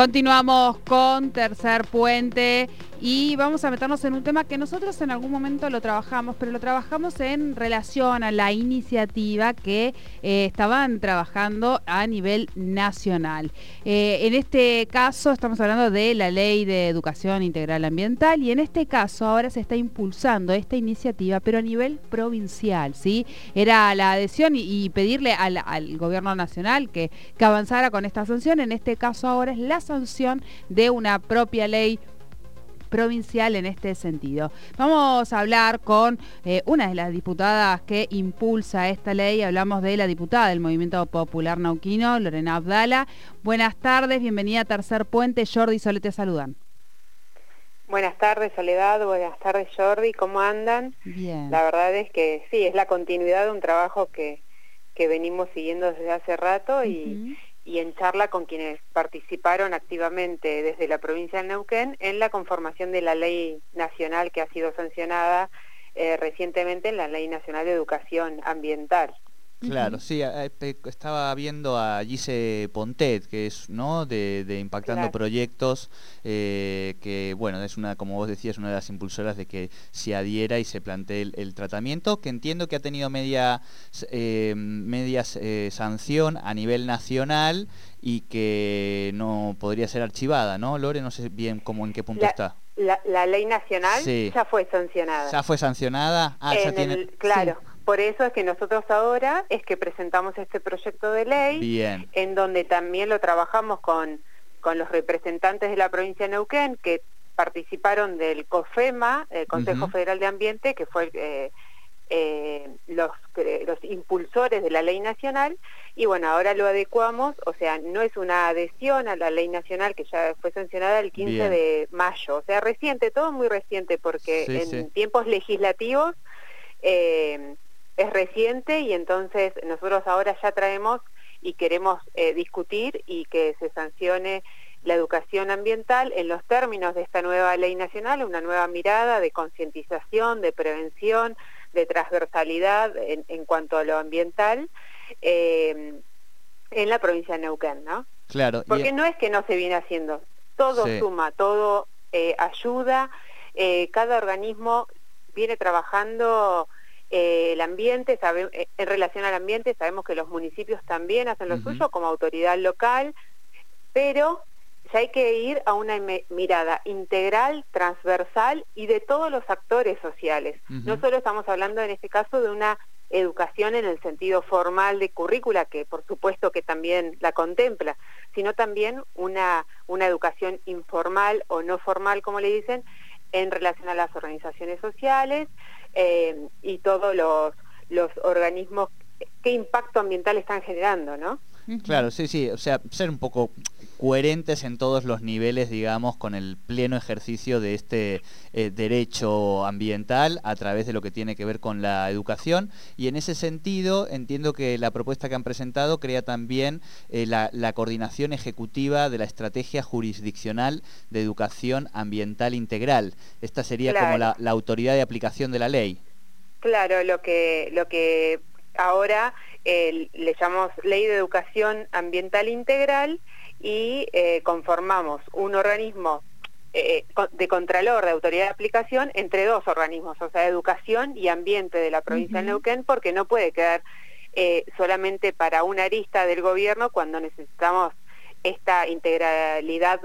Continuamos con Tercer Puente y vamos a meternos en un tema que nosotros en algún momento lo trabajamos, pero lo trabajamos en relación a la iniciativa que eh, estaban trabajando a nivel nacional. Eh, en este caso estamos hablando de la Ley de Educación Integral Ambiental y en este caso ahora se está impulsando esta iniciativa, pero a nivel provincial, ¿sí? Era la adhesión y, pedirle al, gobierno nacional que, que avanzara con esta sanción, en este caso ahora es la sanción de una propia ley provincial en este sentido. Vamos a hablar con eh, una de las diputadas que impulsa esta ley. Hablamos de la diputada del Movimiento Popular Nauquino, Lorena Abdala. Buenas tardes, bienvenida a Tercer Puente. Jordi y Sole te saludan. Buenas tardes, Soledad. Buenas tardes, Jordi. ¿Cómo andan? Bien. La verdad es que sí, es la continuidad de un trabajo que, que venimos siguiendo desde hace rato y, y en charla con quienes participaron activamente desde la provincia de Neuquén en la conformación de la ley nacional que ha sido sancionada eh, recientemente en la Ley Nacional de Educación Ambiental. Claro, sí, estaba viendo a Gise Pontet, que es, ¿no?, de, Impactando Proyectos, eh, que, bueno, es una, como vos decías, una de las impulsoras de que se adhiera y se plantee el, tratamiento, que entiendo que ha tenido media, eh, eh, sanción a nivel nacional y que no podría ser archivada, ¿no, Lore? No sé bien cómo, en qué punto está. La, ley nacional ya fue sancionada. ¿Ya fue sancionada? Ah, ya tiene... claro. Por eso es que nosotros ahora es que presentamos este proyecto de ley, en donde también lo trabajamos con, con los representantes de la provincia de Neuquén, que participaron del COFEMA, el Consejo Federal de Ambiente, que fue eh, eh, los, los impulsores de la ley nacional, y bueno, ahora lo adecuamos, o sea, no es una adhesión a la ley nacional que ya fue sancionada el 15 de mayo, o sea, reciente, todo muy reciente, porque en tiempos legislativos... Eh, es reciente y entonces nosotros ahora ya traemos y queremos eh, discutir y que se sancione la educación ambiental en los términos de esta nueva ley nacional, una nueva mirada de concientización, de prevención, de transversalidad en, cuanto a lo ambiental eh, en la provincia de Neuquén, ¿no? Claro. Porque no es que no se viene haciendo, todo suma, todo eh, ayuda, cada organismo viene trabajando eh, el ambiente, sabe, eh, en relación al ambiente, sabemos que los municipios también hacen lo suyo como autoridad local, pero ya hay que ir a una mirada integral, transversal y de todos los actores sociales. No solo estamos hablando en este caso de una educación en el sentido formal de currícula, que por supuesto que también la contempla, sino también una, una educación informal o no formal, como le dicen, en relación a las organizaciones sociales eh, y todos los, los organismos, qué impacto ambiental están generando, ¿no? Claro, sí, sí, o sea, ser un poco coherentes en todos los niveles, digamos, con el pleno ejercicio de este eh, derecho ambiental a través de lo que tiene que ver con la educación. Y en ese sentido, entiendo que la propuesta que han presentado crea también eh, la, coordinación ejecutiva de la estrategia jurisdiccional de educación ambiental integral. Esta sería como la, autoridad de aplicación de la ley. Claro, lo que, lo que ahora eh, le llamamos Ley de Educación Ambiental Integral y eh, conformamos un organismo eh, de contralor de autoridad de aplicación entre dos organismos, o sea, educación y ambiente de la provincia de Neuquén, porque no puede quedar eh, solamente para una arista del gobierno cuando necesitamos esta integralidad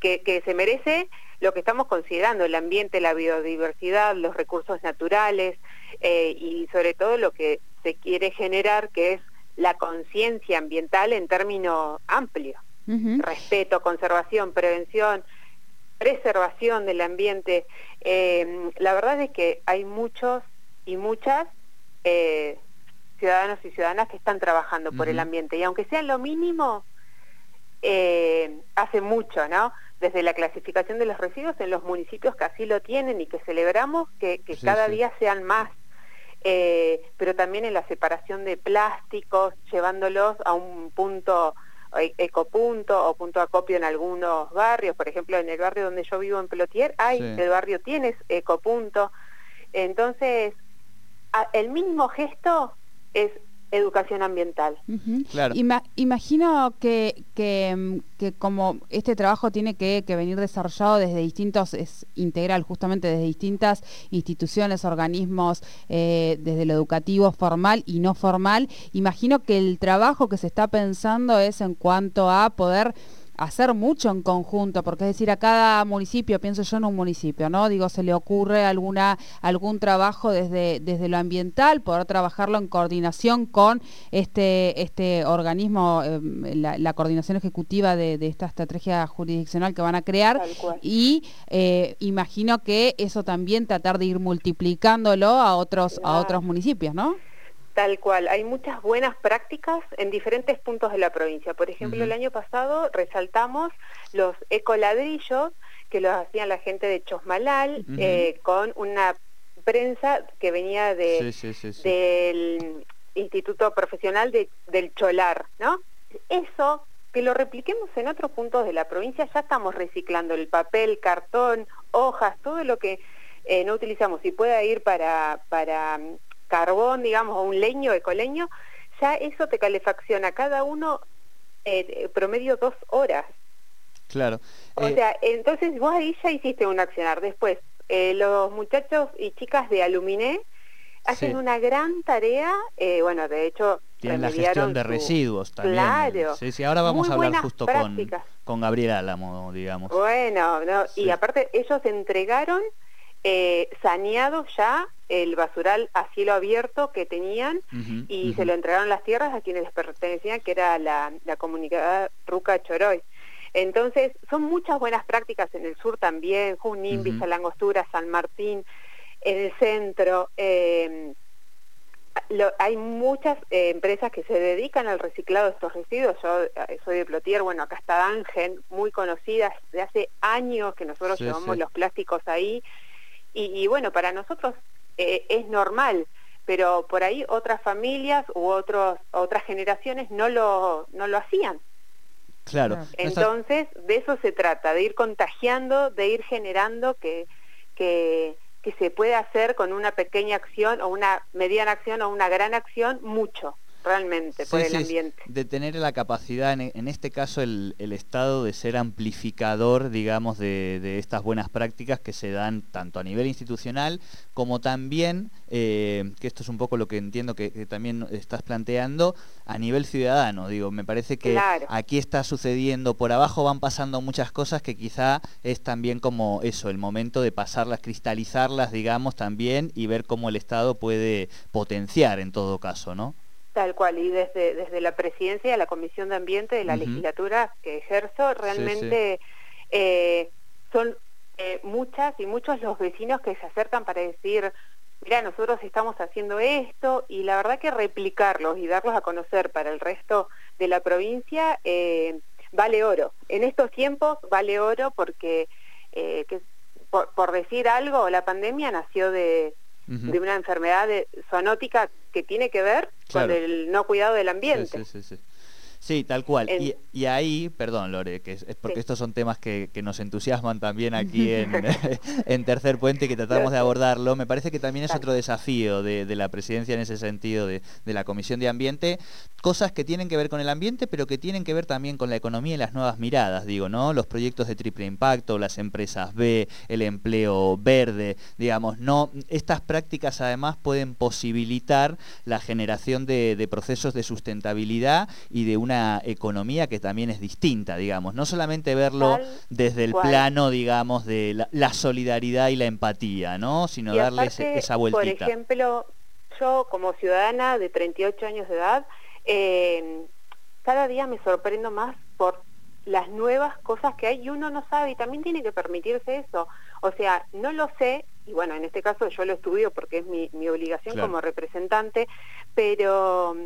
que, que se merece lo que estamos considerando, el ambiente, la biodiversidad, los recursos naturales y sobre todo lo que se quiere generar, que es la conciencia ambiental en términos amplios respeto, conservación, prevención, preservación del ambiente. Eh, la verdad es que hay muchos y muchas eh, ciudadanos y ciudadanas que están trabajando por el ambiente y aunque sea lo mínimo, eh, hace mucho, ¿no? Desde la clasificación de los residuos en los municipios que así lo tienen y que celebramos que, cada día sean más. pero también en la separación de plásticos, llevándolos a un punto ecopunto o punto acopio en algunos barrios, por ejemplo en el barrio donde yo vivo en Pelotier, hay, el barrio tiene ecopunto, entonces el mínimo gesto es educación ambiental. claro. imagino que, que, como este trabajo tiene que, venir desarrollado desde distintos, es integral justamente desde distintas instituciones, organismos, eh, desde lo educativo formal y no formal, imagino que el trabajo que se está pensando es en cuanto a poder hacer mucho en conjunto, porque es decir, a cada municipio, pienso yo en un municipio, ¿no? Digo, se le ocurre alguna, algún trabajo desde, desde lo ambiental, poder trabajarlo en coordinación con este, este organismo, em, la, coordinación ejecutiva de, esta estrategia jurisdiccional que van a crear. Y eh, imagino que eso también tratar de ir multiplicándolo a otros, a otros municipios, ¿no? Tal cual, hay muchas buenas prácticas en diferentes puntos de la provincia. Por ejemplo, el año pasado resaltamos los ecoladrillos que los hacían la gente de Chosmalal eh, con una prensa que venía de, del Instituto Profesional del Cholar, ¿no? Eso, que lo repliquemos en otros puntos de la provincia, ya estamos reciclando el papel, cartón, hojas, todo lo que eh, no utilizamos. Y pueda ir para, para carbón, digamos, o un leño, ecoleño, ya eso te calefacciona cada uno eh, promedio dos horas. Claro. O eh, sea, entonces vos ahí ya hiciste un accionar. Después, eh, los muchachos y chicas de Aluminé hacen una gran tarea, bueno, de hecho... Tienen la gestión de residuos también. Claro. Sí, sí, ahora vamos a hablar justo con, con Gabriel Álamo, digamos. Bueno, y aparte ellos entregaron eh, saneado ya el basural a cielo abierto que tenían y se lo entregaron las tierras a quienes les pertenecían, que era la, comunidad Ruca Choroy. Entonces, son muchas buenas prácticas en el sur también, Junín, uh Villa Langostura, San Martín, en el centro. Em, hay muchas eh, empresas que se dedican al reciclado de estos residuos. Yo eh, soy de Plotier, bueno, acá está Ángel, muy conocida, de hace años que nosotros llevamos los plásticos ahí y, bueno, para nosotros eh, es normal, pero por ahí otras familias u otros, otras generaciones no lo, no lo hacían. Claro. Entonces, de eso se trata, de ir contagiando, de ir generando que, que, que se pueda hacer con una pequeña acción o una mediana acción o una gran acción mucho realmente por el ambiente. de tener la capacidad, en, este caso el, Estado, de ser amplificador, digamos, de, estas buenas prácticas que se dan tanto a nivel institucional como también, eh, que esto es un poco lo que entiendo que, también estás planteando, a nivel ciudadano. Digo, me parece que aquí está sucediendo, por abajo van pasando muchas cosas que quizá es también como eso, el momento de pasarlas, cristalizarlas, digamos, también y ver cómo el Estado puede potenciar en todo caso, ¿no? Tal cual, y desde, desde la presidencia, la Comisión de Ambiente de la legislatura que ejerzo, realmente eh, son eh, muchas y muchos los vecinos que se acercan para decir, mira, nosotros estamos haciendo esto, y la verdad que replicarlos y darlos a conocer para el resto de la provincia eh, vale oro. En estos tiempos vale oro porque, que, por, por decir algo, la pandemia nació de de una enfermedad de, zoonótica que tiene que ver con el no cuidado del ambiente. Sí, tal cual. Y, ahí, perdón Lore, que es, porque estos son temas que, nos entusiasman también aquí en, Tercer Puente y que tratamos de abordarlo. Me parece que también es otro desafío de, la presidencia en ese sentido, de, la Comisión de Ambiente, cosas que tienen que ver con el ambiente, pero que tienen que ver también con la economía y las nuevas miradas, digo, ¿no? Los proyectos de triple impacto, las empresas B, el empleo verde, digamos, no, estas prácticas además pueden posibilitar la generación de, de procesos de sustentabilidad y de una economía que también es distinta, digamos, no solamente verlo desde el plano, digamos, de la, solidaridad y la empatía, ¿no? Sino darle esa vueltita. Por ejemplo, yo como ciudadana de 38 años de edad, eh, cada día me sorprendo más por las nuevas cosas que hay y uno no sabe y también tiene que permitirse eso. O sea, no lo sé, y bueno, en este caso yo lo estudio porque es mi, obligación como representante, pero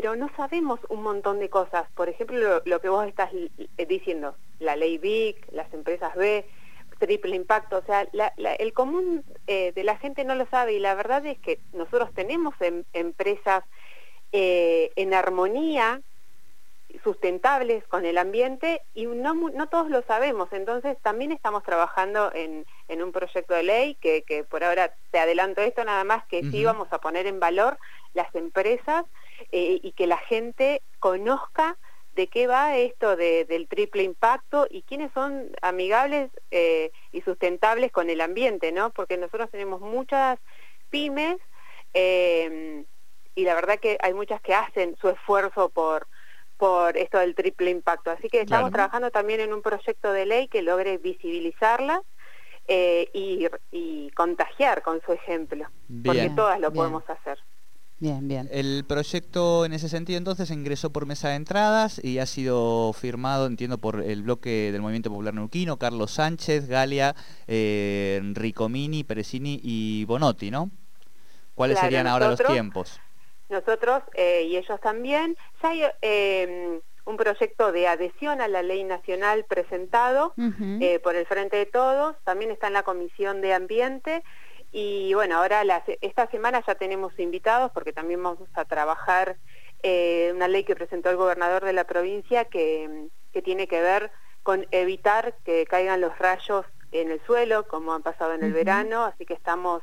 pero no sabemos un montón de cosas. Por ejemplo, lo, que vos estás eh, diciendo, la ley BIC, las empresas B, triple impacto, o sea, el común eh, de la gente no lo sabe y la verdad es que nosotros tenemos em, empresas eh, en armonía, sustentables con el ambiente y no, no todos lo sabemos, entonces también estamos trabajando en, en un proyecto de ley que, que, por ahora te adelanto esto nada más que sí vamos a poner en valor las empresas eh, y que la gente conozca de qué va esto del triple impacto y quiénes son amigables eh, y sustentables con el ambiente, ¿no? Porque nosotros tenemos muchas pymes eh, y la verdad que hay muchas que hacen su esfuerzo por por esto del triple impacto. Así que estamos trabajando también en un proyecto de ley que logre visibilizarlas eh, y, contagiar con su ejemplo, porque todas lo podemos hacer. Bien, bien. El proyecto en ese sentido entonces ingresó por mesa de entradas y ha sido firmado, entiendo, por el bloque del Movimiento Popular Neuquino, Carlos Sánchez, Galia, eh, Ricomini, Peresini y Bonotti, ¿no? ¿Cuáles serían ahora los tiempos? nosotros eh, y ellos también, ya hay em, un proyecto de adhesión a la ley nacional presentado eh, por el Frente de Todos, también está en la Comisión de Ambiente y bueno, ahora esta semana ya tenemos invitados porque también vamos a trabajar eh, una ley que presentó el gobernador de la provincia que, que tiene que ver con evitar que caigan los rayos en el suelo, como han pasado en el verano, así que estamos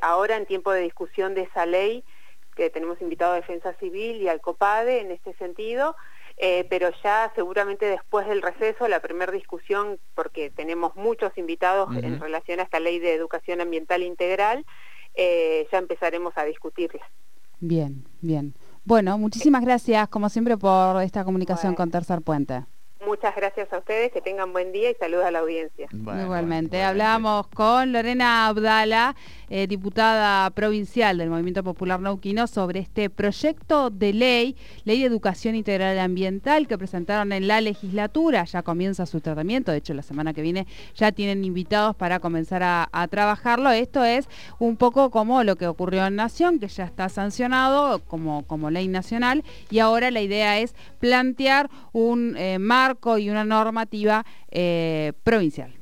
ahora en tiempo de discusión de esa ley que tenemos invitado a Defensa Civil y al COPADE en este sentido, eh, pero ya seguramente después del receso, la primera discusión, porque tenemos muchos invitados en relación a esta ley de educación ambiental integral, eh, ya empezaremos a discutirla. Bien, bien. Bueno, muchísimas gracias, como siempre, por esta comunicación con Tercer Puente. Muchas gracias a ustedes, que tengan buen día y saludos a la audiencia. igualmente. Hablamos con Lorena Abdala, eh, diputada provincial del Movimiento Popular Nauquino, sobre este proyecto de ley, Ley de Educación Integral Ambiental, que presentaron en la legislatura. Ya comienza su tratamiento, de hecho la semana que viene ya tienen invitados para comenzar a, trabajarlo. Esto es un poco como lo que ocurrió en Nación, que ya está sancionado como, como ley nacional, y ahora la idea es plantear un eh, marco y una normativa eh, provincial.